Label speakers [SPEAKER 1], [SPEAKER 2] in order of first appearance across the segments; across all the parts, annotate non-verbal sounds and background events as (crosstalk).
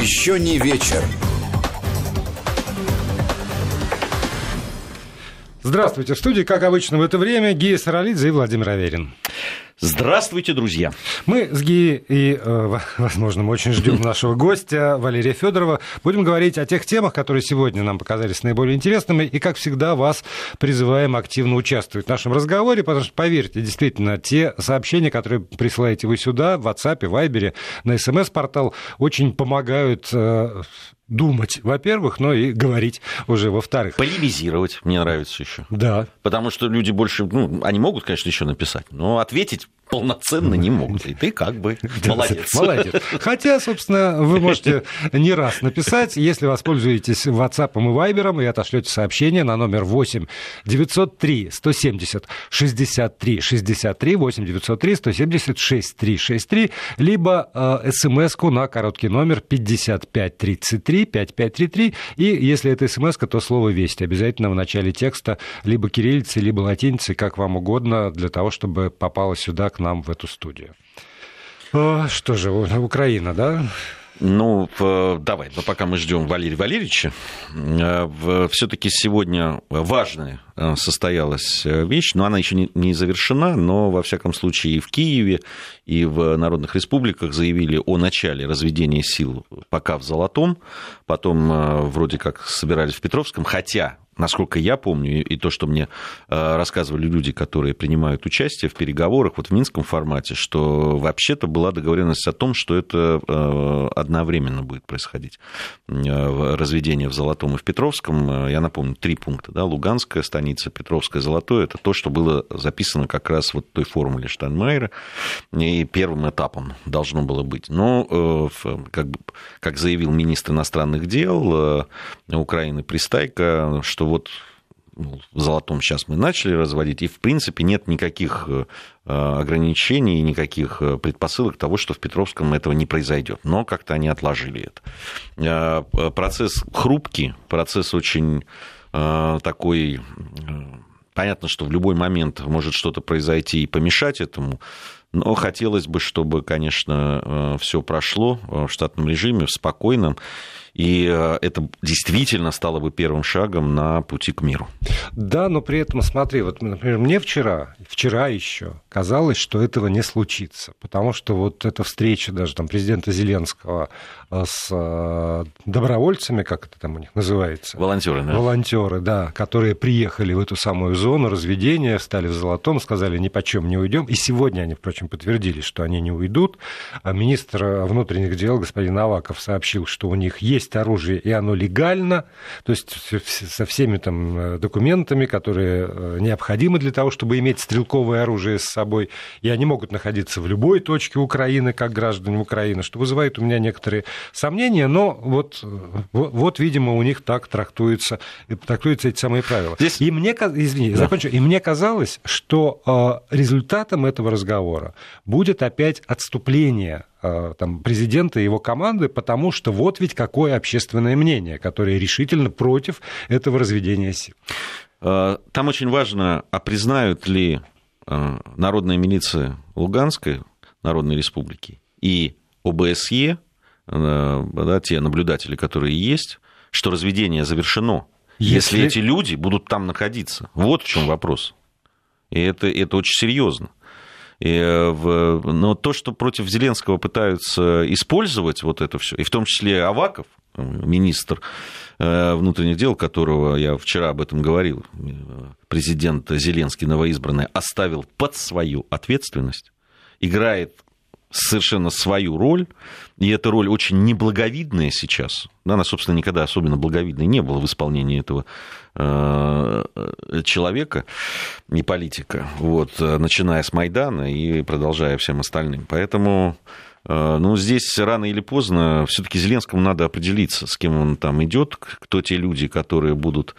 [SPEAKER 1] Еще не вечер.
[SPEAKER 2] Здравствуйте. В студии, как обычно, в это время Гия Саралидзе и Владимир Аверин.
[SPEAKER 3] Здравствуйте, друзья.
[SPEAKER 2] Мы с Ги и, э, возможно, мы очень ждем (laughs) нашего гостя Валерия Федорова. Будем говорить о тех темах, которые сегодня нам показались наиболее интересными. И, как всегда, вас призываем активно участвовать в нашем разговоре, потому что, поверьте, действительно, те сообщения, которые присылаете вы сюда, в WhatsApp, в Viber, на смс-портал, очень помогают э, думать, во-первых, но и говорить уже во-вторых.
[SPEAKER 3] Полемизировать мне нравится еще.
[SPEAKER 2] Да.
[SPEAKER 3] Потому что люди больше, ну, они могут, конечно, еще написать, но ответить полноценно не могут. И ты как бы (laughs) молодец.
[SPEAKER 2] Молодец. Хотя, собственно, вы (laughs) можете не раз написать, если воспользуетесь WhatsApp и Viber и отошлете сообщение на номер 8 903 170 63 63 8 903 170 63 63, либо э, смс-ку на короткий номер 5533 5533, и если это смс то слово «Весть» обязательно в начале текста либо кириллицей, либо латиницей, как вам угодно, для того, чтобы попало сюда к нам в эту студию. Что же, Украина, да?
[SPEAKER 3] Ну, давай, но пока мы ждем Валерия Валерьевича, э, все-таки сегодня важная э, состоялась э, вещь, но она еще не завершена, но, во всяком случае, и в Киеве, и в народных республиках заявили о начале разведения сил пока в Золотом, потом вроде как собирались в Петровском, хотя насколько я помню, и то, что мне э, рассказывали люди, которые принимают участие в переговорах вот в минском формате, что вообще-то была договоренность о том, что это э, одновременно будет происходить. Э, разведение в Золотом и в Петровском, я напомню, три пункта. Да? Луганская станица, Петровская, Золотое, это то, что было записано как раз вот той формуле Штайнмайера, и первым этапом должно было быть. Но, как, как заявил министр иностранных дел Украины Пристайко, что вот ну, в золотом сейчас мы начали разводить, и в принципе нет никаких э, ограничений, никаких э, предпосылок того, что в Петровском этого не произойдет. Но как-то они отложили это. Э, процесс хрупкий, процесс очень такой... Понятно, что в любой момент может что-то произойти и помешать этому, но хотелось бы, чтобы, конечно, все прошло в штатном режиме, в спокойном. И э, это действительно стало бы первым шагом на пути к миру.
[SPEAKER 2] Да, но при этом, смотри, вот, например, мне вчера, вчера еще казалось, что этого не случится, потому что вот эта встреча даже там президента Зеленского э, с э, добровольцами, как это там у них называется?
[SPEAKER 3] Волонтеры, да.
[SPEAKER 2] Волонтеры, да, которые приехали в эту самую зону разведения, стали в Золотом, сказали, ни почем не уйдем. И сегодня они, впрочем, подтвердили, что они не уйдут. А министр внутренних дел господин Аваков сообщил, что у них есть оружие, и оно легально, то есть со всеми там э, документами, которые э, необходимы для того, чтобы иметь стрелковое оружие с собой, и они могут находиться в любой точке Украины, как граждане Украины, что вызывает у меня некоторые сомнения, но вот, э, вот видимо, у них так трактуются, трактуются эти самые правила. Здесь... И мне, извини, да. закончу, и мне казалось, что результатом этого разговора будет опять отступление Э, там, президента и его команды, потому что вот ведь какое общественное мнение, которое решительно против этого разведения сил.
[SPEAKER 3] Э, там очень важно, а признают ли э, народная милиция Луганской Народной Республики и ОБСЕ, да, те наблюдатели, которые есть, что разведение завершено, если... если эти люди будут там находиться. Вот в чем вопрос. И это, это очень серьезно. И, э, в, но то, что против Зеленского пытаются использовать вот это все, и в том числе Аваков, министр э, внутренних дел, которого я вчера об этом говорил, президент Зеленский новоизбранный, оставил под свою ответственность, играет совершенно свою роль, и эта роль очень неблаговидная сейчас. Она, собственно, никогда особенно благовидной не была в исполнении этого э, человека и политика, вот, начиная с Майдана и продолжая всем остальным. Поэтому э, ну, здесь рано или поздно все-таки Зеленскому надо определиться, с кем он там идет, кто те люди, которые будут,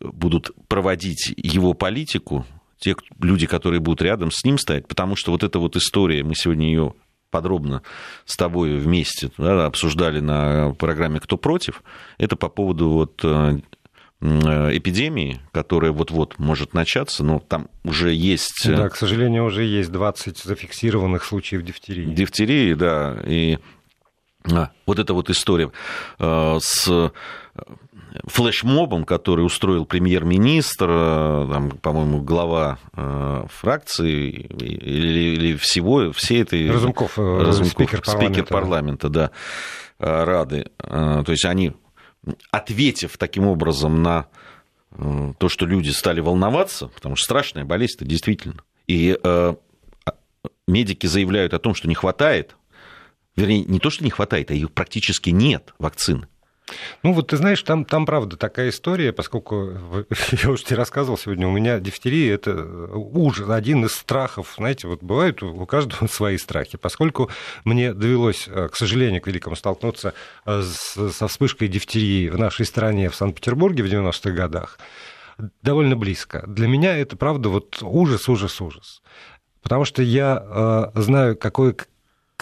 [SPEAKER 3] будут проводить его политику, те люди, которые будут рядом с ним стоять, потому что вот эта вот история, мы сегодня ее подробно с тобой вместе да, обсуждали на программе «Кто против», это по поводу вот э, эпидемии, которая вот-вот может начаться, но там уже есть...
[SPEAKER 2] Да, к сожалению, уже есть 20 зафиксированных случаев дифтерии.
[SPEAKER 3] Дифтерии, да, и А, вот эта вот история э, с флешмобом, который устроил премьер-министр, э, там, по-моему, глава э, фракции или, или всего, всей этой...
[SPEAKER 2] Разумков,
[SPEAKER 3] Разумков спикер парламента, спикер парламента да, Рады. То есть они, ответив таким образом на то, что люди стали волноваться, потому что страшная болезнь это действительно, и а, медики заявляют о том, что не хватает Вернее, не то, что не хватает, а их практически нет вакцины.
[SPEAKER 2] Ну, вот ты знаешь, там, там правда такая история, поскольку (laughs) я уже тебе рассказывал сегодня, у меня дифтерия – это ужас, один из страхов. Знаете, вот бывают у каждого (laughs) свои страхи. Поскольку мне довелось, э, к сожалению, к великому столкнуться э, со вспышкой дифтерии в нашей стране, в Санкт-Петербурге в 90-х годах, довольно близко. Для меня это, правда, вот ужас, ужас, ужас. Потому что я э, знаю, какое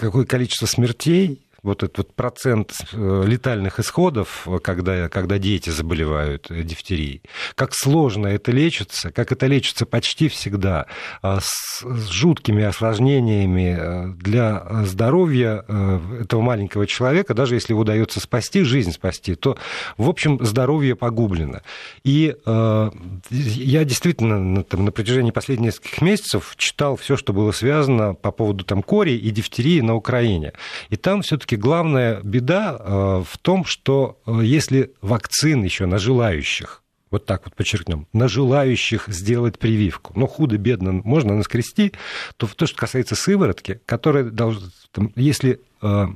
[SPEAKER 2] какое количество смертей вот этот вот процент э, летальных исходов, когда, когда дети заболевают дифтерией, как сложно это лечится, как это лечится почти всегда, а, с, с жуткими осложнениями э, для здоровья э, этого маленького человека, даже если удается спасти, жизнь спасти, то, в общем, здоровье погублено. И я действительно там, на протяжении последних нескольких месяцев читал все, что было связано по поводу там, кори и дифтерии на Украине. И там все-таки все-таки главная беда э, в том, что э, если вакцин еще на желающих, вот так вот подчеркнем, на желающих сделать прививку, но худо-бедно можно наскрести, то то, что касается сыворотки, которая должна, если э,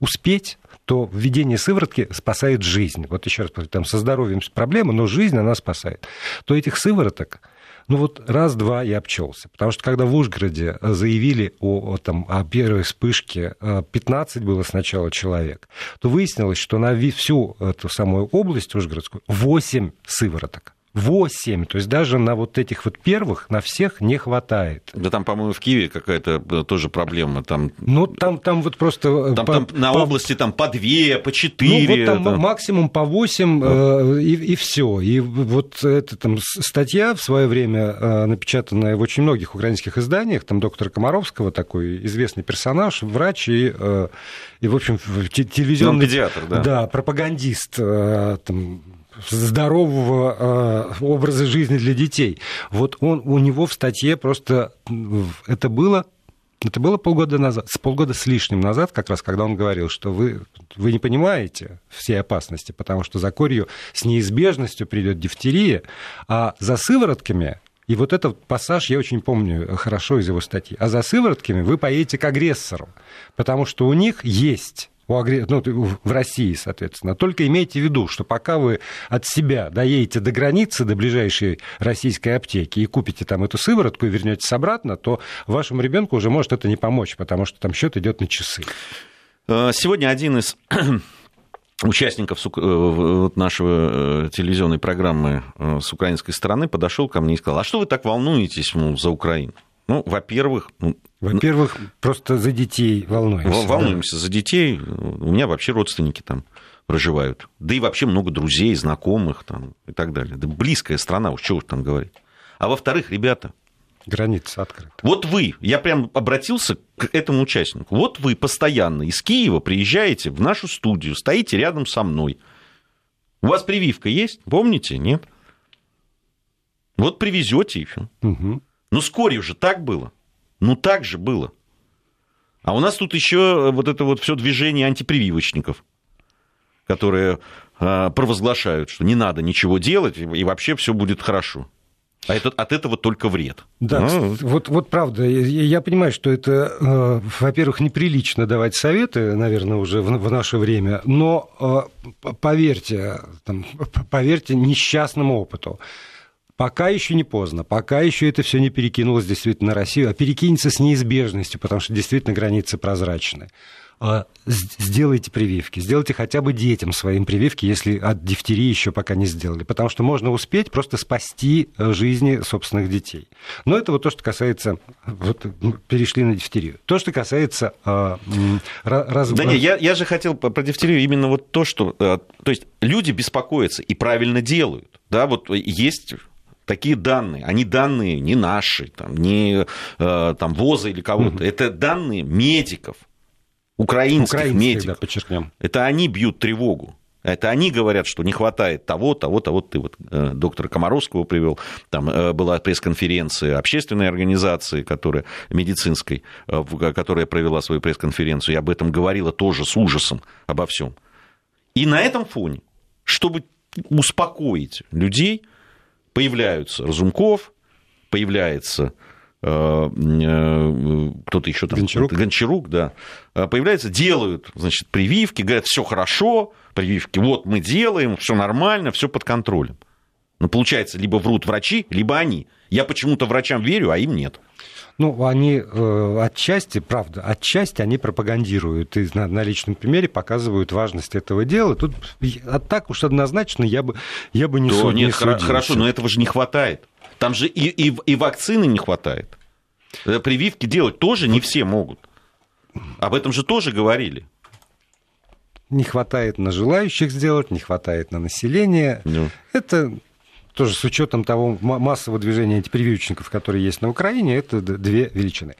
[SPEAKER 2] успеть, то введение сыворотки спасает жизнь. Вот еще раз, там со здоровьем проблема, но жизнь она спасает. То этих сывороток ну вот раз-два я обчелся. Потому что когда в Ужгороде э, заявили о, о, там, о первой вспышке, 15 э, было сначала человек, то выяснилось, что на всю эту самую область Ужгородскую 8 сывороток. 8. То есть даже на вот этих вот первых, на всех не хватает.
[SPEAKER 3] Да там, по-моему, в Киеве какая-то э, тоже проблема. Там...
[SPEAKER 2] Ну, там, там вот просто...
[SPEAKER 3] Э, там, по, там на по... области там по 2, по 4.
[SPEAKER 2] Ну, вот там, там... максимум по 8, да. э, и, и все. И вот эта там статья в свое время э, напечатанная в очень многих украинских изданиях, там доктора Комаровского, такой известный персонаж, врач и, э, и в общем, телевизионный... Ну,
[SPEAKER 3] педиатр, да.
[SPEAKER 2] Да, пропагандист, э, там, здорового э, образа жизни для детей. Вот он, у него в статье просто это было это было полгода назад, с полгода с лишним назад, как раз, когда он говорил, что вы, вы не понимаете всей опасности, потому что за корью с неизбежностью придет дифтерия, а за сыворотками и вот этот пассаж я очень помню хорошо из его статьи. А за сыворотками вы поедете к агрессору, потому что у них есть у агр... ну, в России, соответственно. Только имейте в виду, что пока вы от себя доедете до границы, до ближайшей российской аптеки и купите там эту сыворотку и вернетесь обратно, то вашему ребенку уже может это не помочь, потому что там счет идет на часы.
[SPEAKER 3] Э, сегодня один из (clears throat) участников э, нашего э, телевизионной программы с украинской стороны подошел ко мне и сказал, а что вы так волнуетесь мол, за Украину? Ну, во-первых... Ну,
[SPEAKER 2] во-первых, просто за детей волнуемся.
[SPEAKER 3] Волнуемся да? за детей. У меня вообще родственники там проживают. Да и вообще много друзей, знакомых там, и так далее. Да близкая страна, уж чего уж там говорить. А во-вторых, ребята...
[SPEAKER 2] Граница открыта.
[SPEAKER 3] Вот вы, я прям обратился к этому участнику. Вот вы постоянно из Киева приезжаете в нашу студию, стоите рядом со мной. У вас прививка есть? Помните? Нет? Вот привезете и все. Угу. Ну, с корью же так было. Ну, так же было. А у нас тут еще вот это вот все движение антипрививочников, которые а, провозглашают, что не надо ничего делать, и вообще все будет хорошо. А это, от этого только вред.
[SPEAKER 2] Да, ну. вот, вот правда. Я, я понимаю, что это, э, во-первых, неприлично давать советы, наверное, уже в, в наше время, но э, поверьте, там, поверьте несчастному опыту. Пока еще не поздно, пока еще это все не перекинулось действительно на Россию, а перекинется с неизбежностью, потому что действительно границы прозрачны. А, сделайте прививки, сделайте хотя бы детям своим прививки, если от дифтерии еще пока не сделали, потому что можно успеть просто спасти э, жизни собственных детей. Но это вот то, что касается, вот перешли на дифтерию. То, что касается э,
[SPEAKER 3] раз... Да нет, я, я же хотел про дифтерию именно вот то, что, э, то есть люди беспокоятся и правильно делают, да, вот есть такие данные, они данные не наши, там, не э, там, ВОЗа или кого-то, mm-hmm. это данные медиков. украинских, украинских медиков. Да, подчеркнем. Это они бьют тревогу. Это они говорят, что не хватает того, того, того. Ты вот э, доктора Комаровского привел. Там э, была пресс-конференция общественной организации, которая, медицинской, э, которая провела свою пресс-конференцию. И об этом говорила тоже с ужасом обо всем. И на этом фоне, чтобы успокоить людей, появляются Разумков, появляется Э, э, кто-то еще там, Гончарук. Гончарук, да, э, появляется, делают, значит, прививки, говорят, все хорошо, прививки, вот мы делаем, все нормально, все под контролем. Но получается, либо врут врачи, либо они. Я почему-то врачам верю, а им нет.
[SPEAKER 2] Ну, они э, отчасти, правда, отчасти они пропагандируют и на, на личном примере показывают важность этого дела. Тут а так уж однозначно я бы, я бы не,
[SPEAKER 3] То суд, нет, не судился. Хорошо, но этого же не хватает. Там же и, и, и вакцины не хватает. Э, прививки делать тоже не все могут. Об этом же тоже говорили.
[SPEAKER 2] Не хватает на желающих сделать, не хватает на население. Ну. Это тоже с учетом того массового движения антипрививочников, которые есть на Украине, это две величины.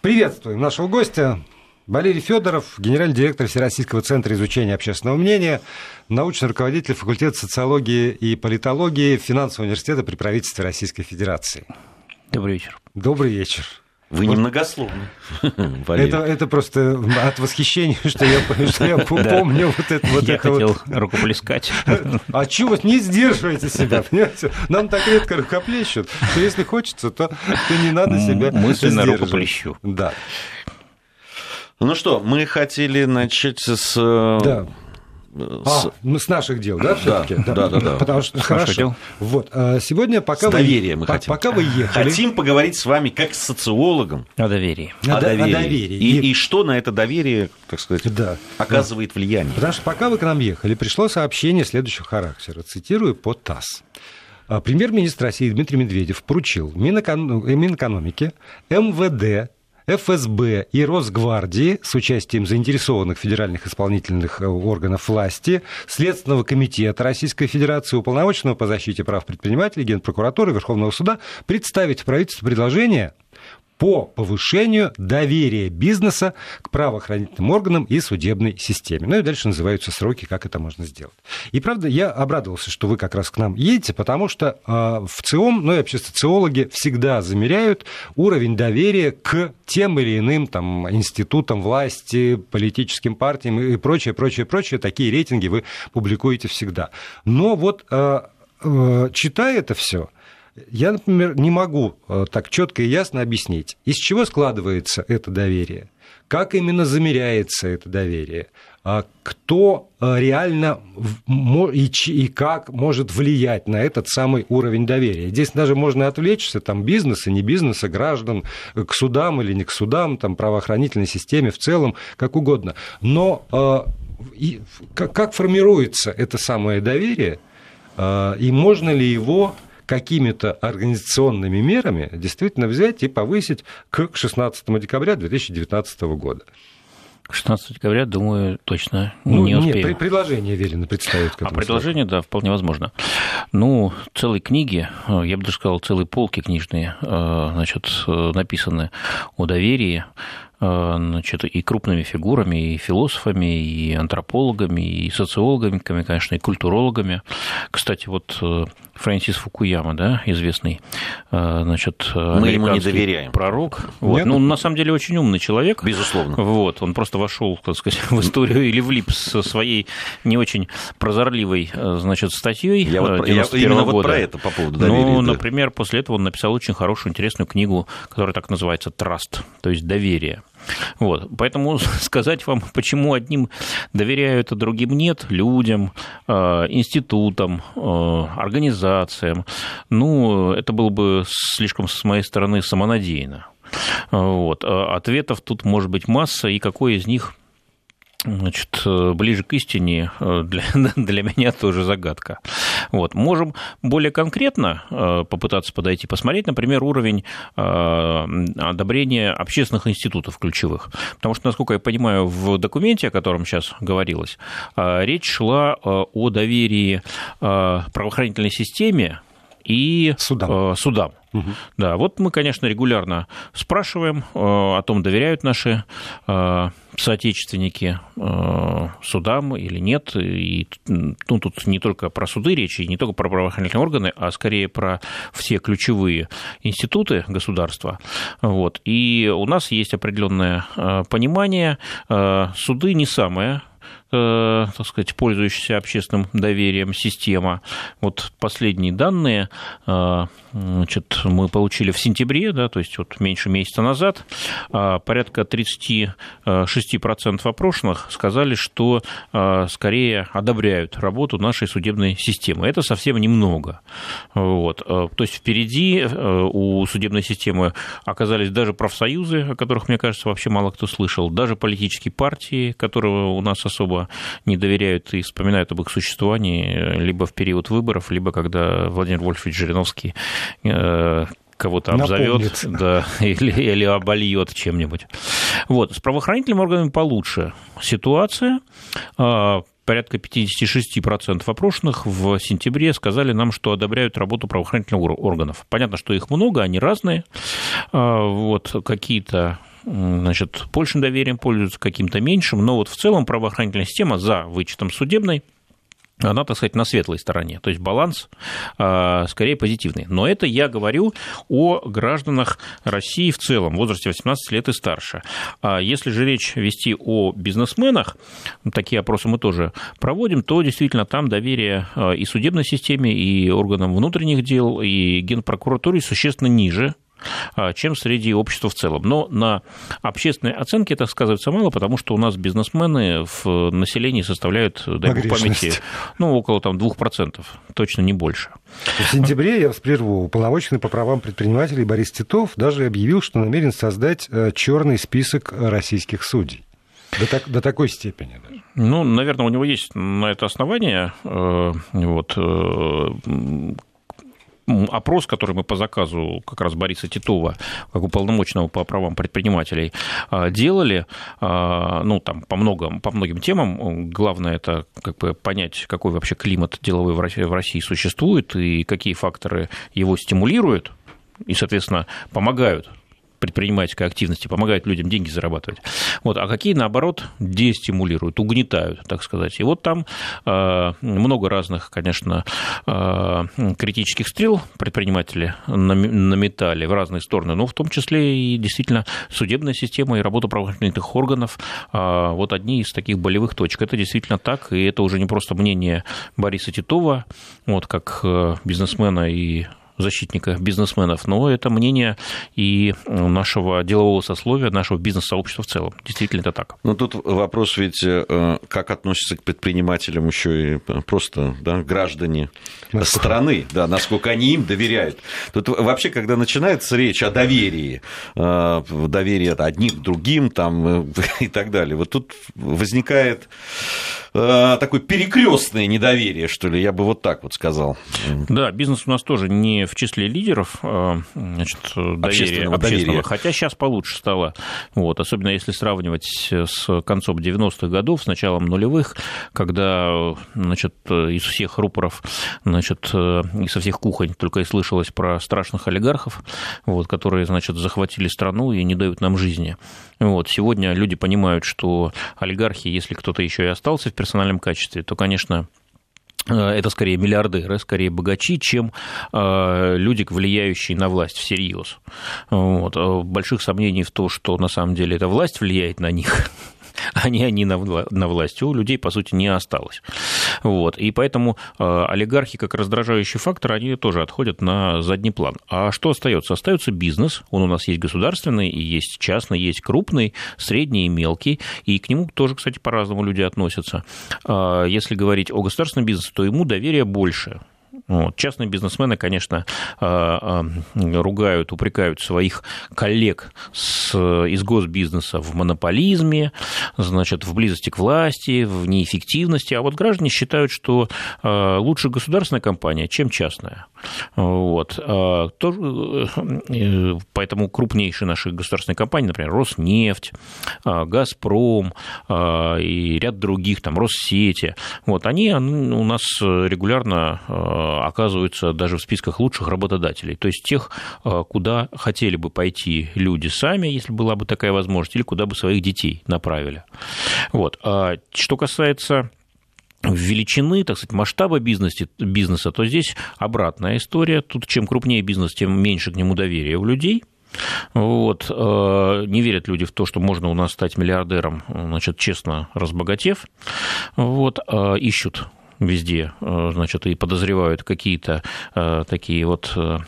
[SPEAKER 2] Приветствуем нашего гостя. Валерий Федоров, генеральный директор Всероссийского центра изучения общественного мнения, научный руководитель факультета социологии и политологии Финансового университета при правительстве Российской Федерации.
[SPEAKER 1] Добрый вечер.
[SPEAKER 2] Добрый вечер.
[SPEAKER 3] Вы немногословны. (laughs)
[SPEAKER 2] Это, это просто от восхищения, что я, (laughs) что я помню вот это вот.
[SPEAKER 1] Я
[SPEAKER 2] это
[SPEAKER 1] хотел
[SPEAKER 2] вот.
[SPEAKER 1] рукоплескать. (laughs)
[SPEAKER 2] А чего вы не сдерживаете себя, понимаете? Нам так редко рукоплещут, что если хочется, то, то не надо себя
[SPEAKER 1] Мысленно рукоплещу.
[SPEAKER 2] Да.
[SPEAKER 3] Ну что, мы хотели начать с... Э,
[SPEAKER 2] да. С... А, ну, с наших дел, да, все-таки?
[SPEAKER 3] Да, да, да, да.
[SPEAKER 2] Потому что, хорошо. Дел. Вот, а сегодня пока
[SPEAKER 3] с вы... доверием мы
[SPEAKER 2] по-
[SPEAKER 3] хотим.
[SPEAKER 2] Пока вы ехали...
[SPEAKER 3] Хотим поговорить с вами как с социологом.
[SPEAKER 1] О доверии.
[SPEAKER 3] О, о доверии. О доверии. И, и... и что на это доверие, так сказать, да. оказывает да. влияние.
[SPEAKER 2] Потому что пока вы к нам ехали, пришло сообщение следующего характера. Цитирую по ТАСС. «А, премьер-министр России Дмитрий Медведев поручил Минэкономике, МВД, ФСБ и Росгвардии с участием заинтересованных федеральных исполнительных э, органов власти, Следственного комитета Российской Федерации, уполномоченного по защите прав предпринимателей, Генпрокуратуры, Верховного суда представить в правительство предложение по повышению доверия бизнеса к правоохранительным органам и судебной системе. Ну и дальше называются сроки, как это можно сделать. И правда, я обрадовался, что вы как раз к нам едете, потому что э, в ЦИОМ, ну и вообще социологи всегда замеряют уровень доверия к тем или иным там, институтам власти, политическим партиям и прочее, прочее, прочее. Такие рейтинги вы публикуете всегда. Но вот э, э, читая это все, я, например, не могу э, так четко и ясно объяснить, из чего складывается это доверие, как именно замеряется это доверие, а кто э, реально и как может влиять на этот самый уровень доверия. Здесь даже можно отвлечься, там, бизнеса, не бизнеса, граждан, э, к судам или не к судам, там, правоохранительной системе в целом, как угодно. Но и, как формируется это самое доверие, и можно ли его какими-то организационными мерами действительно взять и повысить к 16 декабря 2019 года.
[SPEAKER 1] 16 декабря, думаю, точно
[SPEAKER 2] ну,
[SPEAKER 1] не успеем.
[SPEAKER 2] Нет, предложение велено представить.
[SPEAKER 1] А предложение, сроку. да, вполне возможно. Ну, целые книги, э, я бы даже сказал, целые полки книжные, э, значит, э, написаны о доверии, значит, и крупными фигурами, и философами, и антропологами, и социологами, конечно, и культурологами. Кстати, вот Фрэнсис Фукуяма, да, известный, э, значит,
[SPEAKER 3] Мы ему не доверяем.
[SPEAKER 1] пророк. Вот. Ну, он на самом деле очень умный человек.
[SPEAKER 3] Безусловно.
[SPEAKER 1] Вот. Он просто вошел, так сказать, (laughs) в историю или влип со своей не очень прозорливой, э, значит, статьей. Я, вот, я именно года. вот
[SPEAKER 3] про это по поводу доверия.
[SPEAKER 1] Ну, да. например, после этого он написал очень хорошую, интересную книгу, которая так называется «Траст», то есть «Доверие». Вот. Поэтому (laughs) сказать вам, почему одним доверяют, а другим нет, людям, э, институтам, организациям, ну, это было бы слишком с моей стороны самонадеянно. Вот. А ответов тут может быть масса, и какой из них Значит, ближе к истине э, для, (laughs) для меня тоже загадка. Вот. Можем более конкретно э, попытаться подойти, посмотреть, например, уровень э, одобрения общественных институтов ключевых. Потому что, насколько я понимаю, в документе, о котором сейчас говорилось, речь шла о доверии правоохранительной системе и судам. судам. Угу. Да, вот мы, конечно, регулярно спрашиваем о том, доверяют наши соотечественники судам или нет. И ну, тут не только про суды речь, и не только про правоохранительные органы, а скорее про все ключевые институты государства. Вот. И у нас есть определенное понимание. Суды не самое Э, так сказать, пользующаяся общественным доверием система. Вот последние данные э, значит, мы получили в сентябре, да, то есть вот меньше месяца назад, а порядка 36% опрошенных сказали, что э, скорее одобряют работу нашей судебной системы. Это совсем немного. Вот. То есть впереди у судебной системы оказались даже профсоюзы, о которых, мне кажется, вообще мало кто слышал, даже политические партии, которые у нас особо особо не доверяют и вспоминают об их существовании либо в период выборов, либо когда Владимир Вольфович Жириновский э, кого-то обзовет да, (laughs) или, или обольет чем-нибудь. Вот. С правоохранительными органами получше ситуация. А, порядка 56% опрошенных в сентябре сказали нам, что одобряют работу правоохранительных органов. Понятно, что их много, они разные. А, вот, какие-то значит, большим доверием пользуются, каким-то меньшим, но вот в целом правоохранительная система за вычетом судебной она, так сказать, на светлой стороне, то есть баланс э, скорее позитивный. Но это я говорю о гражданах России в целом, в возрасте 18 лет и старше. А если же речь вести о бизнесменах, такие опросы мы тоже проводим, то действительно там доверие а, и судебной системе, и органам внутренних дел, и генпрокуратуре существенно ниже, а, чем среди общества в целом. Но на общественной оценке это сказывается мало, потому что у нас бизнесмены в населении составляют, дай бог памяти, ну, около там, 2%, точно не больше.
[SPEAKER 2] В сентябре, я вас прерву, уполномоченный по правам предпринимателей Борис Титов даже объявил, что намерен создать э, черный список российских судей. До, так, до такой степени даже.
[SPEAKER 1] Ну, наверное, у него есть на это основание. Э, вот, э, опрос, который мы по заказу как раз Бориса Титова, как уполномоченного по правам предпринимателей, а, делали, а, ну, там, по, многим, по многим темам. Главное это как бы понять, какой вообще климат деловой в России, в России существует и какие факторы его стимулируют и, соответственно, помогают предпринимательской активности, помогают людям деньги зарабатывать. Вот, а какие, наоборот, дестимулируют, угнетают, так сказать. И вот там э, много разных, конечно, э, критических стрел предприниматели наметали в разные стороны, но в том числе и действительно судебная система и работа правоохранительных органов э, вот одни из таких болевых точек. Это действительно так, и это уже не просто мнение Бориса Титова, вот как бизнесмена и защитника бизнесменов, но это мнение и нашего делового сословия, нашего бизнес-сообщества в целом. Действительно, это так.
[SPEAKER 3] Ну, тут вопрос ведь, э, как относятся к предпринимателям еще и просто да, граждане насколько... страны, да, насколько они им доверяют. Тут вообще, когда начинается речь о доверии, э, доверии одним к другим там, э, (laughs) и так далее, вот тут возникает такое перекрестное недоверие, что ли, я бы вот так вот сказал.
[SPEAKER 1] Да, бизнес у нас тоже не в числе лидеров э, значит, доверия, общественного, общественного доверия. хотя сейчас получше стало. Вот, особенно если сравнивать с концом 90-х годов, с началом нулевых, когда значит, из всех рупоров, значит, и со всех кухонь только и слышалось про страшных олигархов, вот, которые значит, захватили страну и не дают нам жизни. Вот, сегодня люди понимают, что олигархи, если кто-то еще и остался в персональном качестве, то, конечно, Э, это скорее миллиардеры, скорее богачи, чем э, люди, влияющие на власть всерьез. Вот. Э, больших сомнений в том, что на самом деле эта власть влияет на них, (laughs) они, они на, на власти. У людей, по сути, не осталось. Вот. И поэтому э, олигархи, как раздражающий фактор, они тоже отходят на задний план. А что остается? Остается бизнес. Он у нас есть государственный, и есть частный, есть крупный, средний и мелкий. И к нему тоже, кстати, по-разному люди относятся. А если говорить о государственном бизнесе, то ему доверие больше. Вот. Частные бизнесмены, конечно, а, а, ругают, упрекают своих коллег с, из госбизнеса в монополизме, значит, в близости к власти, в неэффективности, а вот граждане считают, что лучше государственная компания, чем частная. Вот. Поэтому крупнейшие наши государственные компании, например, Роснефть, Газпром и ряд других, там, Россети, вот, они у нас регулярно оказываются даже в списках лучших работодателей, то есть тех, куда хотели бы пойти люди сами, если была бы такая возможность, или куда бы своих детей направили. Вот. А что касается величины, так сказать, масштаба бизнеса, бизнеса, то здесь обратная история. Тут чем крупнее бизнес, тем меньше к нему доверия у людей. Вот. А, не верят люди в то, что можно у нас стать миллиардером, значит, честно разбогатев. Вот. А, ищут везде, э, значит, и подозревают какие-то э, такие вот э,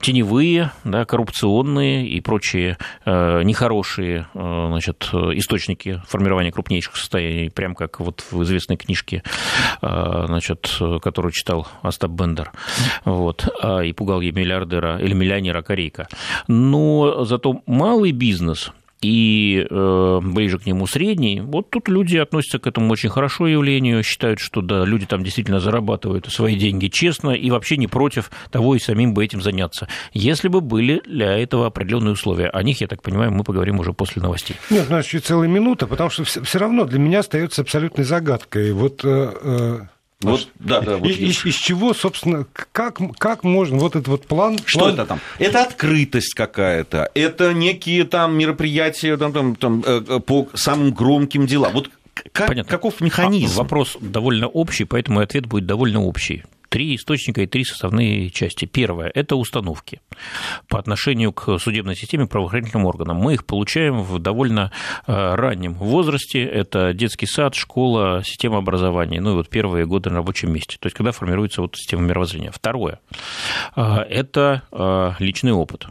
[SPEAKER 1] теневые, да, коррупционные и прочие нехорошие значит, источники формирования крупнейших состояний, прям как вот в известной книжке, значит, которую читал Остап Бендер, вот, и пугал ей миллиардера или миллионера Корейка. Но зато малый бизнес – и э, ближе к нему средний. Вот тут люди относятся к этому очень хорошо явлению, считают, что да, люди там действительно зарабатывают свои деньги честно и вообще не против того и самим бы этим заняться. Если бы были для этого определенные условия. О них, я так понимаю, мы поговорим уже после новостей.
[SPEAKER 2] Нет, у нас еще целая минута, потому что все равно для меня остается абсолютной загадкой. Вот э, э, вот, да, да, вот из, из чего, собственно, как, как можно вот этот вот план...
[SPEAKER 3] Что
[SPEAKER 2] план...
[SPEAKER 3] это там? Это открытость какая-то, это некие там мероприятия там, там, там, э, э, по самым громким делам. Вот как, Понятно. каков механизм?
[SPEAKER 1] А, вопрос довольно общий, поэтому ответ будет довольно общий три источника и три составные части. Первое – это установки по отношению к судебной системе, правоохранительным органам. Мы их получаем в довольно э, раннем возрасте. Это детский сад, школа, система образования, ну и вот первые годы на рабочем месте. То есть, когда формируется вот система мировоззрения. Второе э, – это э, личный опыт.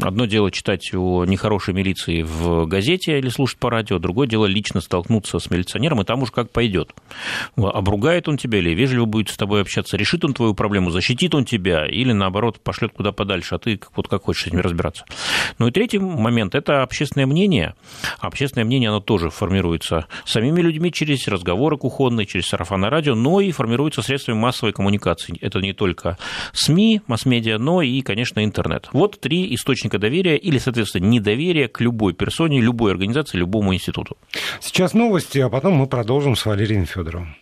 [SPEAKER 1] Одно дело читать о нехорошей милиции в газете или слушать по радио, другое дело лично столкнуться с милиционером, и там уж как пойдет. Обругает он тебя или вежливо будет с тобой общаться, решит он твою проблему, защитит он тебя, или наоборот пошлет куда подальше, а ты вот как хочешь с ними разбираться. Ну и третий момент – это общественное мнение. Общественное мнение, оно тоже формируется самими людьми через разговоры кухонные, через сарафанное радио, но и формируется средствами массовой коммуникации. Это не только СМИ, масс-медиа, но и, конечно, интернет. Вот три источника источника доверия или, соответственно, недоверия к любой персоне, любой организации, любому институту.
[SPEAKER 2] Сейчас новости, а потом мы продолжим с Валерием Федоровым.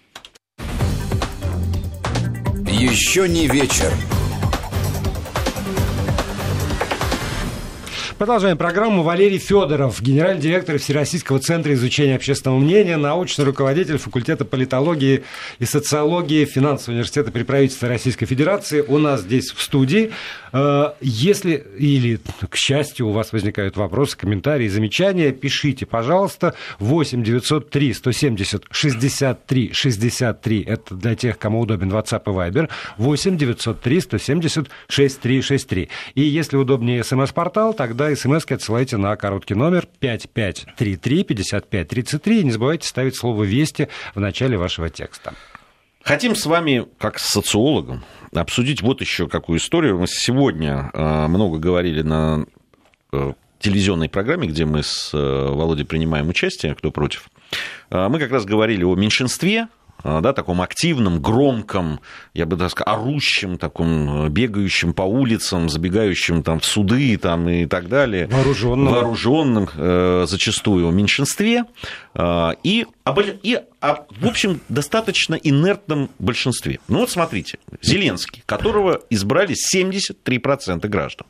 [SPEAKER 4] Еще не вечер.
[SPEAKER 2] Продолжаем программу. Валерий Федоров, генеральный директор Всероссийского центра изучения общественного мнения, научный руководитель факультета политологии и социологии финансового университета при правительстве Российской Федерации. У нас здесь в студии. Э, если или, к счастью, у вас возникают вопросы, комментарии, замечания, пишите, пожалуйста. 8 903 170 63 63. Это для тех, кому удобен WhatsApp и Viber. 8 903 170 6363. И если удобнее смс-портал, тогда смс отсылайте на короткий номер 5533 5533 и не забывайте ставить слово «Вести» в начале вашего текста.
[SPEAKER 3] Хотим с вами, как с социологом, обсудить вот еще какую историю. Мы сегодня э, много говорили на э, телевизионной программе, где мы с э, Володей принимаем участие, кто против. Мы как раз говорили о меньшинстве, а, да, таком активном, громком, я бы даже сказал, орущем, таком, э, бегающем по улицам, забегающем там в суды там, и так далее.
[SPEAKER 2] Вооруженным.
[SPEAKER 3] Вооруженным э, зачастую меньшинстве. Э, и, и в общем, достаточно инертном большинстве. Ну вот смотрите, Зеленский, которого избрали 73% граждан,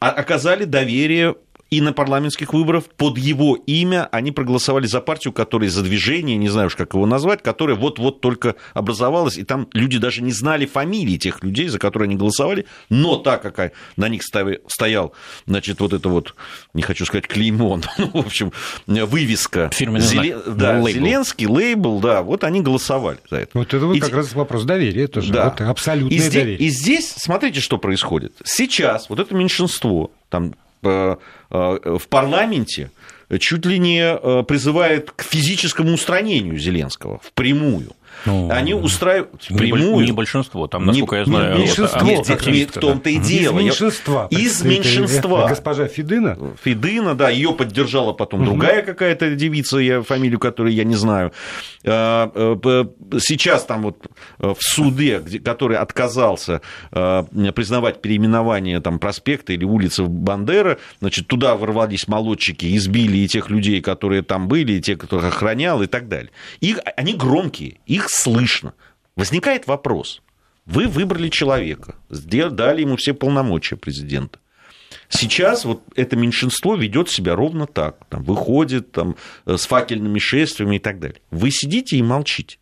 [SPEAKER 3] оказали доверие и на парламентских выборах под его имя они проголосовали за партию, которая за движение, не знаю уж как его назвать, которая вот-вот только образовалась, и там люди даже не знали фамилии тех людей, за которые они голосовали, но так как на них стоял, значит, вот это вот, не хочу сказать клеймон, (laughs) ну, в общем, вывеска.
[SPEAKER 1] Фирменный Зелен...
[SPEAKER 3] знак. Да, лейбл. Зеленский, лейбл, да, вот они голосовали за это.
[SPEAKER 2] Вот это вот и... как раз вопрос доверия тоже, да. вот абсолютное и
[SPEAKER 3] здесь,
[SPEAKER 2] доверие.
[SPEAKER 3] И здесь, смотрите, что происходит. Сейчас вот это меньшинство, там в парламенте чуть ли не призывает к физическому устранению Зеленского впрямую. Ну, Они устраивают
[SPEAKER 1] прямую... Не большинство, там, насколько не, я знаю...
[SPEAKER 3] Не меньшинство. Вот, нет, нет, в том-то и дело.
[SPEAKER 2] Из меньшинства.
[SPEAKER 3] Из меньшинства.
[SPEAKER 2] Госпожа Фидына?
[SPEAKER 3] Фидына, да, ее поддержала потом угу. другая какая-то девица, я, фамилию которой я не знаю. А, э, сейчас там вот э, в суде, который отказался э, признавать переименование там, проспекта или улицы Бандера, значит, туда ворвались молодчики, избили и тех людей, которые там были, и тех, кто охранял, и так далее. Их, они громкие, их слышно. Возникает вопрос. Вы выбрали человека, дали ему все полномочия президента. Сейчас вот это меньшинство ведет себя ровно так. Там, выходит там, э, с факельными шествиями и так далее. Вы сидите и молчите.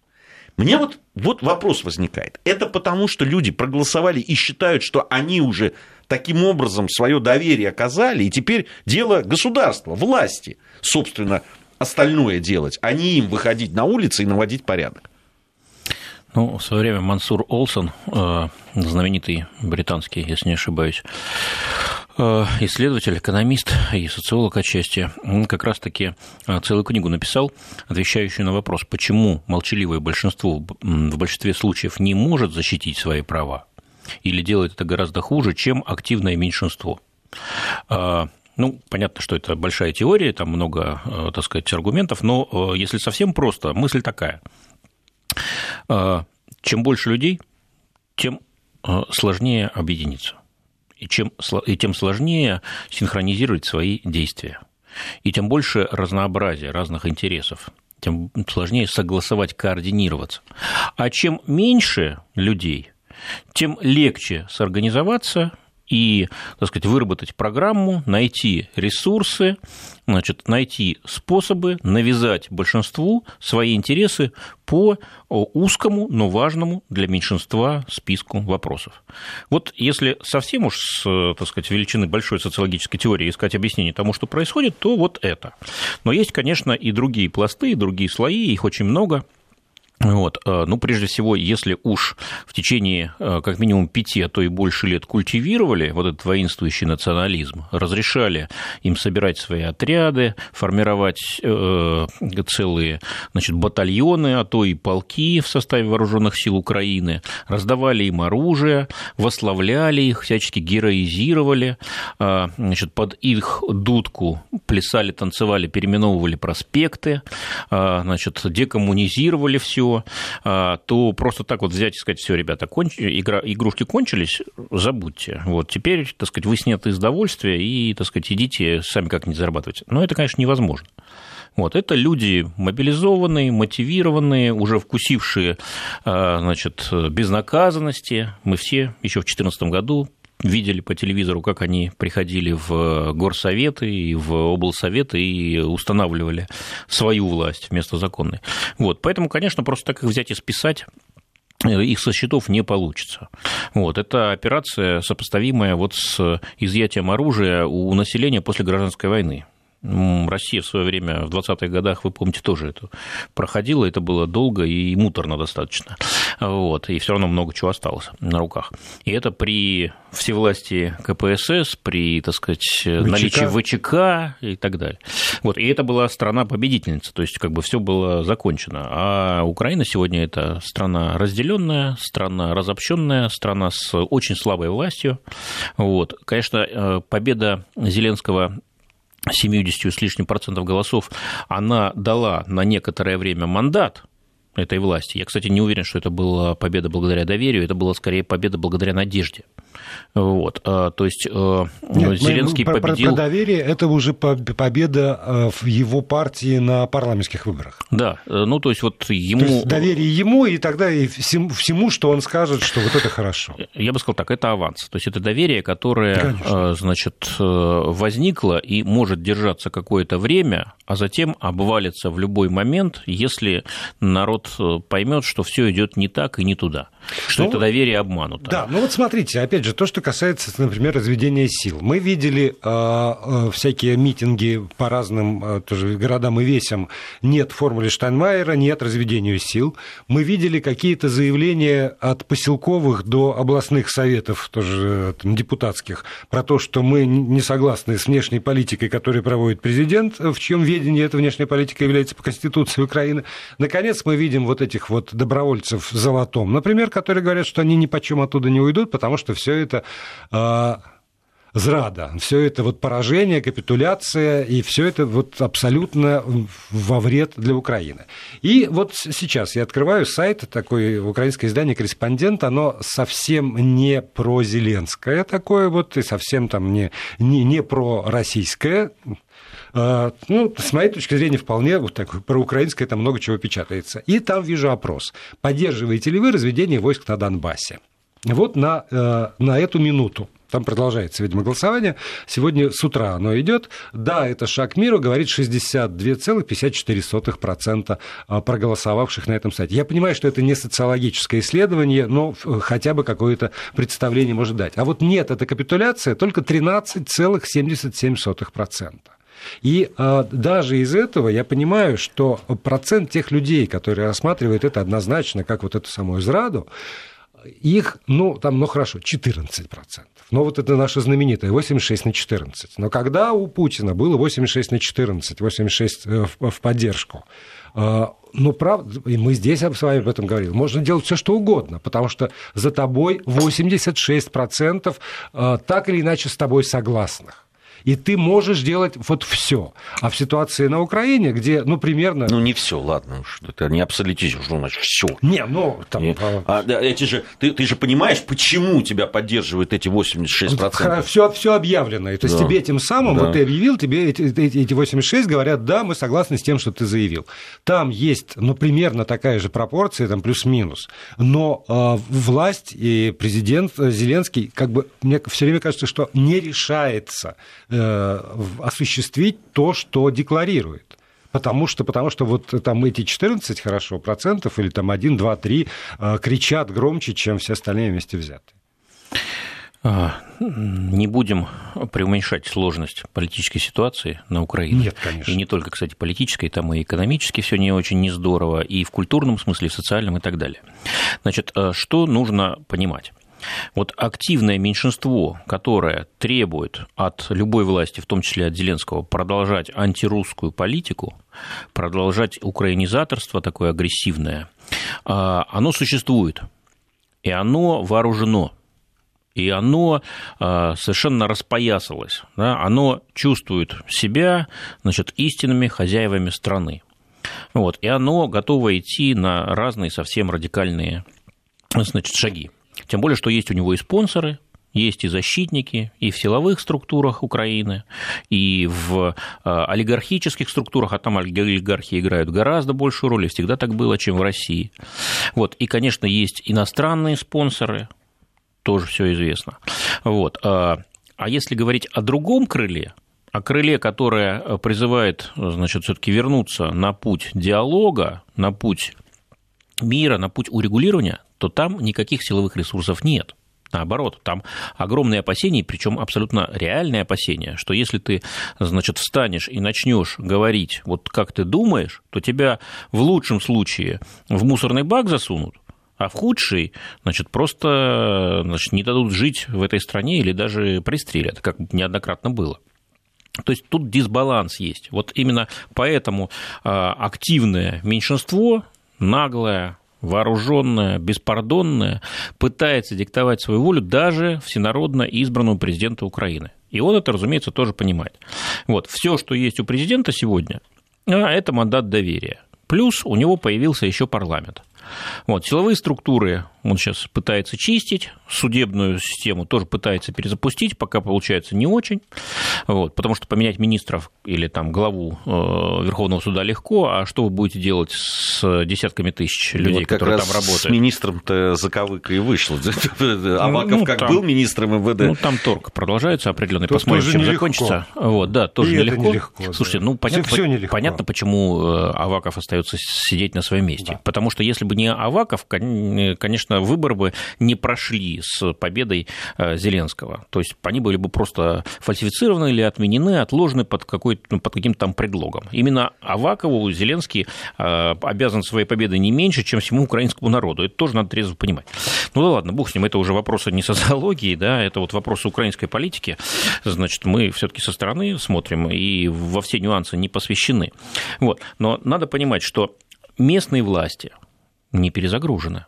[SPEAKER 3] Мне вот, вот вопрос возникает. Это потому, что люди проголосовали и считают, что они уже таким образом свое доверие оказали, и теперь дело государства, власти, собственно, остальное делать, а не им выходить на улицы и наводить порядок.
[SPEAKER 1] Ну, в свое время Мансур Олсон, э, знаменитый британский, если не ошибаюсь, э, исследователь, экономист и социолог отчасти, он как раз-таки э, целую книгу написал, отвечающую на вопрос, почему молчаливое большинство в большинстве случаев не может защитить свои права или делает это гораздо хуже, чем активное меньшинство. Ну, понятно, что это большая теория, там много, так сказать, аргументов, но если совсем просто, мысль такая – чем больше людей, тем а, сложнее объединиться. И, чем, и тем сложнее синхронизировать свои действия. И тем больше разнообразия разных интересов, тем сложнее согласовать, координироваться. А чем меньше людей, тем легче сорганизоваться и, так сказать, выработать программу, найти ресурсы, значит, найти способы навязать большинству свои интересы по узкому, но важному для меньшинства списку вопросов. Вот если совсем уж с, так сказать, величины большой социологической теории искать объяснение тому, что происходит, то вот это. Но есть, конечно, и другие пласты, и другие слои, их очень много – вот. Э, ну, прежде всего, если уж в течение э, как минимум пяти, а то и больше лет культивировали вот этот воинствующий национализм, разрешали им собирать свои отряды, формировать э, целые значит, батальоны, а то и полки в составе вооруженных сил Украины, раздавали им оружие, восславляли их, всячески героизировали, значит, под их дудку плясали, танцевали, переименовывали проспекты, значит, декоммунизировали все, все, а, то просто так вот взять и сказать, все, ребята, конч... Игра... игрушки кончились, забудьте. Вот теперь, так сказать, вы сняты из довольствия и, так сказать, идите сами как-нибудь зарабатывать. Но это, конечно, невозможно. Вот, это люди мобилизованные, мотивированные, уже вкусившие а, значит, безнаказанности. Мы все еще в 2014 году видели по телевизору, как они приходили в горсоветы и в облсоветы и устанавливали свою власть вместо законной. Вот, поэтому, конечно, просто так их взять и списать э, их со счетов не получится. Вот, это операция, сопоставимая вот с изъятием оружия у населения после гражданской войны. Россия в свое время, в 20-х годах, вы помните, тоже это проходила, это было долго и муторно достаточно. Вот, и все равно много чего осталось на руках. И это при всевластии КПСС, при, так сказать, ВЧК. наличии ВЧК и так далее. Вот, и это была страна-победительница, то есть как бы все было закончено. А Украина сегодня это страна разделенная, страна разобщенная, страна с очень слабой властью. Вот. Конечно, э, победа Зеленского 70 с лишним процентов голосов, она дала на некоторое время мандат этой власти. Я, кстати, не уверен, что это была победа благодаря доверию, это была скорее победа благодаря надежде. Вот, а, то есть э, Нет, Зеленский
[SPEAKER 2] мы,
[SPEAKER 1] победил...
[SPEAKER 2] Про, про доверие это уже победа э, в его партии на парламентских выборах.
[SPEAKER 1] Да, э, ну то есть вот ему... То есть
[SPEAKER 2] доверие ему и тогда и всему, всему, что он скажет, что вот это хорошо.
[SPEAKER 1] Я бы сказал так, это аванс. То есть это доверие, которое, Конечно. значит, возникло и может держаться какое-то время, а затем обвалится в любой момент, если народ поймет, что все идет не так и не туда. Что ну, это доверие обмануто.
[SPEAKER 2] Да, ну вот смотрите, опять же, то, что касается, например, разведения сил. Мы видели э, э, всякие митинги по разным э, тоже городам и весям. Нет формулы Штайнмайера, нет разведения сил. Мы видели какие-то заявления от поселковых до областных советов, тоже там, депутатских, про то, что мы не согласны с внешней политикой, которую проводит президент, в чьем ведении эта внешняя политика является по Конституции Украины. Наконец, мы видим вот этих вот добровольцев в золотом, например, которые говорят, что они ни по чем оттуда не уйдут, потому что все это э, зрада, все это вот поражение, капитуляция, и все это вот абсолютно во вред для Украины. И вот сейчас я открываю сайт, такое украинское издание «Корреспондент», оно совсем не про Зеленское такое вот, и совсем там не, не, не про российское, а, ну, с моей точки зрения, вполне вот так, про украинское там много чего печатается. И там вижу опрос. Поддерживаете ли вы разведение войск на Донбассе? Вот на, э, на эту минуту. Там продолжается, видимо, голосование. Сегодня с утра оно идет. Да, это шаг миру, говорит 62,54% а, проголосовавших на этом сайте. Я понимаю, что это не социологическое исследование, но хотя бы какое-то представление может дать. А вот нет, это капитуляция только 13,77%. И э, даже из этого я понимаю, что процент тех людей, которые рассматривают это однозначно как вот эту самую зраду, их, ну, там, ну, хорошо, 14%. Но вот это наше знаменитое 86 на 14. Но когда у Путина было 86 на 14, 86 э, в, в поддержку, э, ну, правда, и мы здесь с вами об этом говорили, можно делать все, что угодно, потому что за тобой 86% э, так или иначе с тобой согласных и ты можешь делать вот все. А в ситуации на Украине, где, ну, примерно...
[SPEAKER 3] Ну, не все, ладно, это не абсолютизм, что значит все.
[SPEAKER 2] Не, ну, там... Не,
[SPEAKER 3] а, эти же, ты, ты же понимаешь, почему тебя поддерживают эти 86%?
[SPEAKER 2] Все, все объявлено. То есть да. тебе тем самым, да. вот ты объявил, тебе эти, эти 86 говорят, да, мы согласны с тем, что ты заявил. Там есть, ну, примерно такая же пропорция, там плюс-минус. Но э, власть и президент Зеленский, как бы, мне все время кажется, что не решается Э, осуществить то, что декларирует. Потому что, потому что вот там эти 14 хорошо процентов или там 1, 2, 3 кричат громче, чем все остальные вместе взятые.
[SPEAKER 1] А, не будем преуменьшать сложность политической ситуации на Украине.
[SPEAKER 2] Нет, конечно.
[SPEAKER 1] И не только, кстати, политической, там и экономически все не очень не здорово, и в культурном смысле, и в социальном и так далее. Значит, э, что нужно понимать? Вот активное меньшинство, которое требует от любой власти, в том числе от Зеленского, продолжать антирусскую политику, продолжать украинизаторство такое агрессивное, а, оно существует, и оно вооружено и оно а, совершенно распоясалось, да, оно чувствует себя значит, истинными хозяевами страны. Вот, и оно готово идти на разные совсем радикальные значит, шаги. Тем более, что есть у него и спонсоры, есть и защитники, и в силовых структурах Украины, и в а, олигархических структурах, а там олигархи играют гораздо большую роль, и всегда так было, чем в России. Вот. И, конечно, есть иностранные спонсоры, тоже все известно. Вот. А, а если говорить о другом крыле, о крыле, которое призывает, значит, все-таки вернуться на путь диалога, на путь мира, на путь урегулирования, то там никаких силовых ресурсов нет. Наоборот, там огромные опасения, причем абсолютно реальные опасения, что если ты, значит, встанешь и начнешь говорить, вот как ты думаешь, то тебя в лучшем случае в мусорный бак засунут, а в худший, значит, просто значит, не дадут жить в этой стране или даже пристрелят, как неоднократно было. То есть тут дисбаланс есть. Вот именно поэтому а, активное меньшинство, наглое, вооруженная, беспардонная, пытается диктовать свою волю даже всенародно избранному президенту Украины. И он это, разумеется, тоже понимает. Вот, все, что есть у президента сегодня, а, это мандат доверия. Плюс у него появился еще парламент. Вот, силовые структуры он сейчас пытается чистить, судебную систему тоже пытается перезапустить, пока получается не очень, вот, потому что поменять министров или там главу э, Верховного суда легко, а что вы будете делать с десятками тысяч людей, вот которые там работают? С
[SPEAKER 3] министром-то заковыка и вышло. (laughs) Аваков ну, как там, был министром МВД.
[SPEAKER 1] Ну, там торг продолжается определенный, Тут посмотрим, чем закончится. Вот, да, тоже и нелегко. нелегко. Слушайте, ну, понятно, все, все нелегко. понятно, почему э, Аваков остается сидеть на своем месте. Да. Потому что если бы не Аваков, конечно, конечно, выборы бы не прошли с победой э, Зеленского. То есть они были бы просто фальсифицированы или отменены, отложены под, какой ну, под каким-то там предлогом. Именно Авакову Зеленский э, обязан своей победой не меньше, чем всему украинскому народу. Это тоже надо трезво понимать. Ну да ладно, бог с ним, это уже вопросы не социологии, да, это вот вопросы украинской политики. Значит, мы все-таки со стороны смотрим и во все нюансы не посвящены. Вот. Но надо понимать, что местные власти не перезагружены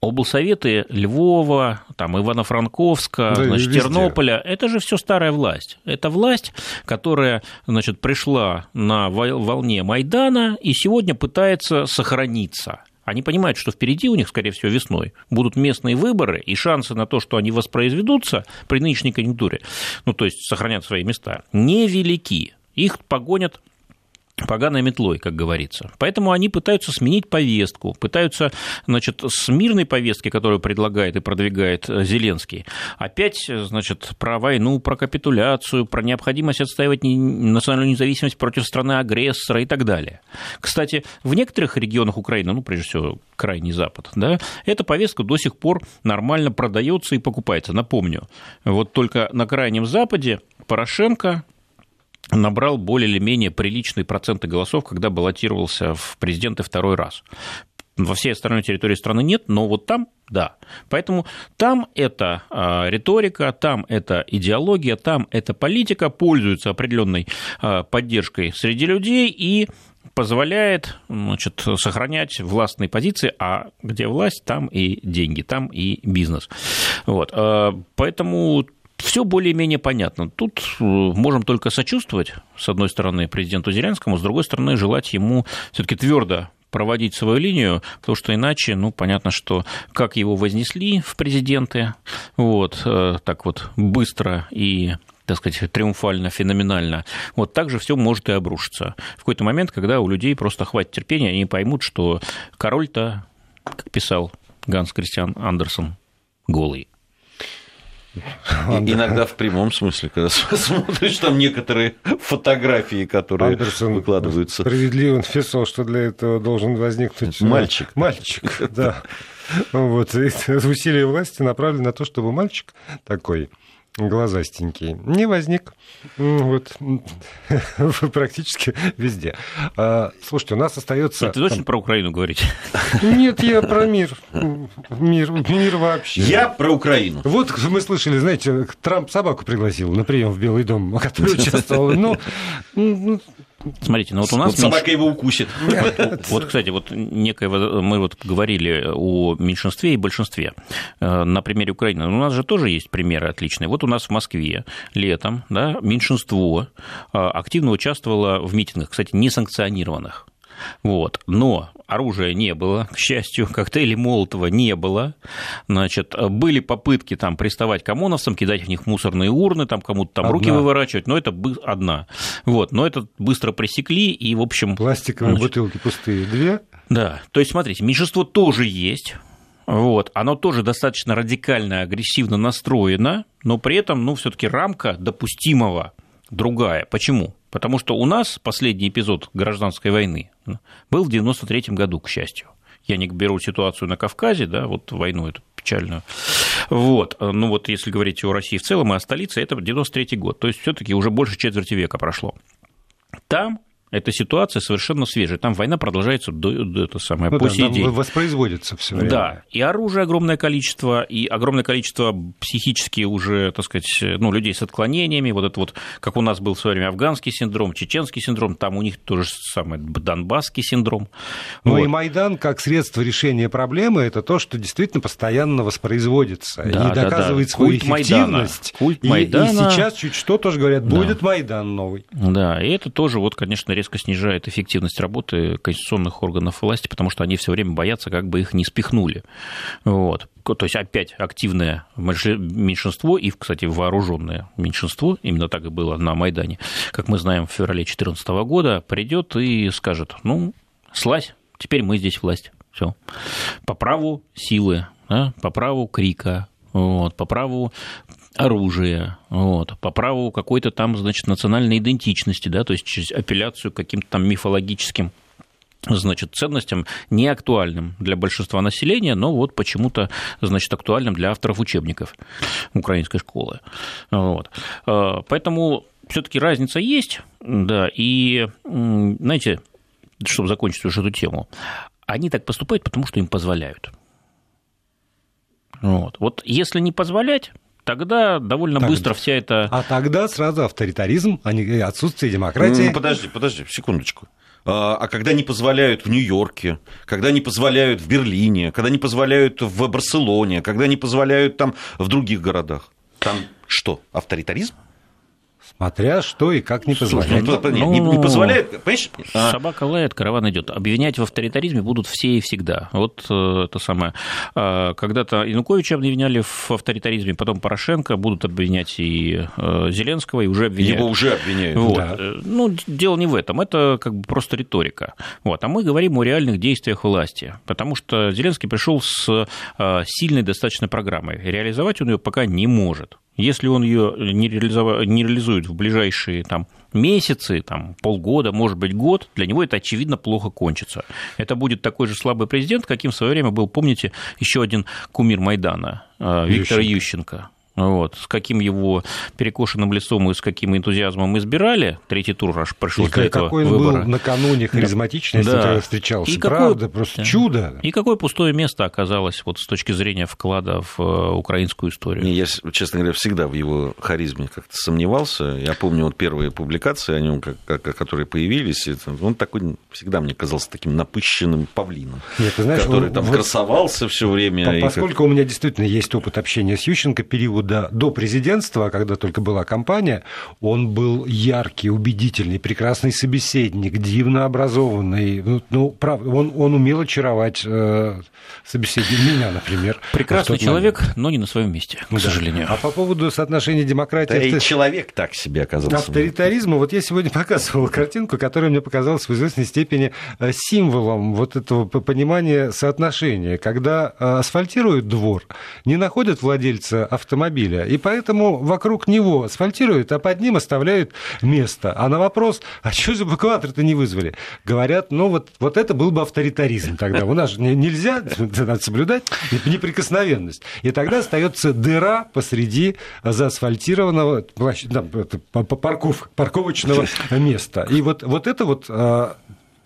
[SPEAKER 1] облсоветы Львова, там, Ивано-Франковска, да, значит, Тернополя, это же все старая власть. Это власть, которая значит, пришла на волне Майдана и сегодня пытается сохраниться. Они понимают, что впереди у них, скорее всего, весной будут местные выборы, и шансы на то, что они воспроизведутся при нынешней конъюнктуре, ну, то есть сохранят свои места, невелики. Их погонят поганой метлой, как говорится. Поэтому они пытаются сменить повестку, пытаются, значит, с мирной повестки, которую предлагает и продвигает Зеленский, опять, значит, про войну, про капитуляцию, про необходимость отстаивать национальную независимость против страны-агрессора и так далее. Кстати, в некоторых регионах Украины, ну, прежде всего, крайний запад, да, эта повестка до сих пор нормально продается и покупается. Напомню, вот только на крайнем западе Порошенко набрал более или менее приличные проценты голосов, когда баллотировался в президенты второй раз. Во всей остальной территории страны нет, но вот там да. Поэтому там эта а, риторика, там эта идеология, там эта политика пользуется определенной а, поддержкой среди людей и позволяет значит, сохранять властные позиции, а где власть, там и деньги, там и бизнес. Вот. А, поэтому все более-менее понятно. Тут э, можем только сочувствовать, с одной стороны, президенту Зеленскому, с другой стороны, желать ему все-таки твердо проводить свою линию, потому что иначе, ну, понятно, что как его вознесли в президенты, вот, э, так вот быстро и так сказать, триумфально, феноменально. Вот так же все может и обрушиться. В какой-то момент, когда у людей просто хватит терпения, они поймут, что король-то, как писал Ганс Кристиан Андерсон, голый.
[SPEAKER 3] Иногда в прямом смысле, когда (laughs) смотришь там некоторые фотографии, которые Андерсон выкладываются.
[SPEAKER 2] Справедливо написал, что для этого должен возникнуть
[SPEAKER 3] э, мальчик.
[SPEAKER 2] Мальчик, да. Вот. И (laughs) усилия власти направлены на то, чтобы мальчик такой глазастенький, не возник. Вот (laughs) практически везде. А, слушайте, у нас остается.
[SPEAKER 1] Ты точно про Украину говорить?
[SPEAKER 2] Нет, я про мир. Мир, мир вообще.
[SPEAKER 3] Я про Украину.
[SPEAKER 2] Вот мы слышали, знаете, Трамп собаку пригласил на прием в Белый дом, (laughs) который участвовал. Ну,
[SPEAKER 1] Смотрите, ну вот у нас... Вот
[SPEAKER 3] собака меньш... его укусит.
[SPEAKER 1] Вот, кстати, вот некое... Мы вот говорили о меньшинстве и большинстве э, на примере Украины. У нас же тоже есть примеры отличные. Вот у нас в Москве летом да, меньшинство э, активно участвовало в митингах, кстати, несанкционированных. Вот. Но оружия не было, к счастью, (laughs) коктейлей Молотова не было. Значит, были попытки там приставать к ОМОНовцам, кидать в них мусорные урны, там кому-то там одна. руки выворачивать, но это одна. Вот, но это быстро пресекли, и, в общем...
[SPEAKER 2] Пластиковые значит, бутылки пустые две.
[SPEAKER 1] Да, то есть, смотрите, меньшинство тоже есть, вот, оно тоже достаточно радикально, агрессивно настроено, но при этом, ну, все-таки рамка допустимого другая. Почему? Потому что у нас последний эпизод гражданской войны был в 93 году, к счастью. Я не беру ситуацию на Кавказе, да, вот войну эту печальную. Вот. Ну вот если говорить о России в целом и о столице, это 93 год. То есть все таки уже больше четверти века прошло. Там эта ситуация совершенно свежая. Там война продолжается до, до это самое, ну, по да, сей день.
[SPEAKER 2] Воспроизводится все время.
[SPEAKER 1] Да, и оружие огромное количество, и огромное количество психически уже, так сказать, ну, людей с отклонениями. Вот это вот, как у нас был в свое время афганский синдром, чеченский синдром, там у них то же самое донбасский синдром.
[SPEAKER 2] Ну вот. и Майдан как средство решения проблемы это то, что действительно постоянно воспроизводится да, и доказывает да, да. свою Культ эффективность.
[SPEAKER 1] Майдана. Культ Майдана.
[SPEAKER 2] И, и сейчас чуть что тоже говорят, будет да. Майдан новый.
[SPEAKER 1] Да, и это тоже вот, конечно, резко снижает эффективность работы конституционных органов власти, потому что они все время боятся, как бы их не спихнули. Вот. То есть опять активное меньшинство и, кстати, вооруженное меньшинство, именно так и было на Майдане, как мы знаем, в феврале 2014 года, придет и скажет, ну, слазь, теперь мы здесь власть. Все. По праву силы, да, по праву крика, вот, по праву оружия, вот, по праву какой-то там, значит, национальной идентичности, да, то есть через апелляцию к каким-то там мифологическим значит, ценностям не актуальным для большинства населения, но вот почему-то, значит, актуальным для авторов учебников украинской школы. Вот. Э, поэтому все-таки разница есть, да, и, знаете, чтобы закончить уже эту тему, они так поступают, потому что им позволяют. Вот. вот если не позволять, тогда довольно тогда. быстро вся эта...
[SPEAKER 2] А тогда сразу авторитаризм, а не отсутствие демократии.
[SPEAKER 3] Подожди, подожди, секундочку. А, а когда не позволяют в Нью-Йорке, когда не позволяют в Берлине, когда не позволяют в Барселоне, когда не позволяют там в других городах, там что, авторитаризм?
[SPEAKER 2] Смотря что и как не позволяет.
[SPEAKER 1] Ну, ну, не, не позволяет, понимаешь? А собака лает, караван идет. Обвинять в авторитаризме будут все и всегда. Вот э, это самое. А, когда-то Януковича обвиняли в авторитаризме, потом Порошенко, будут обвинять и э, Зеленского, и уже обвиняют.
[SPEAKER 3] Его уже обвиняют.
[SPEAKER 1] Вот. Да. Э, ну, дело не в этом, это как бы просто риторика. Вот. А мы говорим о реальных действиях власти, потому что Зеленский пришел с сильной достаточно программой. Реализовать он ее пока не может. Если он ее не, не реализует в ближайшие там, месяцы, там, полгода, может быть, год, для него это, очевидно, плохо кончится. Это будет такой же слабый президент, каким в свое время был, помните, еще один кумир Майдана, э, Виктор Ющенко. Ющенко вот, с каким его перекошенным лицом и с каким энтузиазмом избирали, третий тур аж прошел
[SPEAKER 2] и для этого какой он выбора. был накануне харизматичный, да. когда встречался, и правда, какое, просто чудо.
[SPEAKER 1] И какое пустое место оказалось вот с точки зрения вклада в э, украинскую историю?
[SPEAKER 3] Я, честно говоря, всегда в его харизме как-то сомневался. Я помню вот первые публикации о нем, которые появились, он такой всегда мне казался таким напыщенным павлином, Нет, ты знаешь, который он, там вот, красовался все время.
[SPEAKER 2] Поскольку как... у меня действительно есть опыт общения с Ющенко, период года до президентства, когда только была кампания, он был яркий, убедительный, прекрасный собеседник, дивно образованный. Ну, ну правда, он, он умел очаровать э, собеседника, меня, например.
[SPEAKER 1] Прекрасный человек, момент. но не на своем месте, к да. сожалению.
[SPEAKER 2] А по поводу соотношения демократии... Да
[SPEAKER 3] авто... и человек так себе оказался.
[SPEAKER 2] Авторитаризма, вот я сегодня (laughs) показывал картинку, которая мне показалась в известной степени э, символом вот этого понимания соотношения. Когда э, асфальтируют двор, не находят владельца автомобиля, автомобиля. И поэтому вокруг него асфальтируют, а под ним оставляют место. А на вопрос, а что же эвакуатор-то не вызвали? Говорят, ну вот, вот это был бы авторитаризм тогда. У нас же нельзя, надо соблюдать неприкосновенность. И тогда остается дыра посреди заасфальтированного парков, парковочного места. И вот, вот это вот а,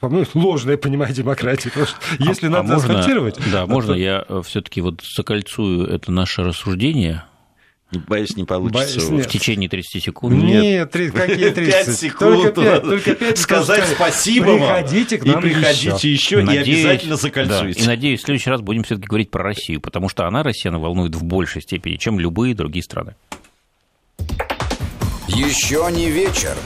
[SPEAKER 2] по-моему, ложное понимание демократии. Потому что если а, надо а можно.
[SPEAKER 1] Да, можно я э, все таки вот закольцую это наше рассуждение
[SPEAKER 3] Боюсь, не получится.
[SPEAKER 1] Боюсь, в течение 30 секунд.
[SPEAKER 2] Нет, 30, какие 30? 5
[SPEAKER 3] секунд. Только 5, только 5
[SPEAKER 2] сказать спасибо вам.
[SPEAKER 3] Приходите к нам
[SPEAKER 2] и приходите еще, еще
[SPEAKER 1] надеюсь,
[SPEAKER 3] и обязательно закольцуйте.
[SPEAKER 1] Да, и надеюсь, в следующий раз будем все-таки говорить про Россию, потому что она, Россия, волнует в большей степени, чем любые другие страны.
[SPEAKER 4] Еще не вечер.